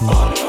Bye.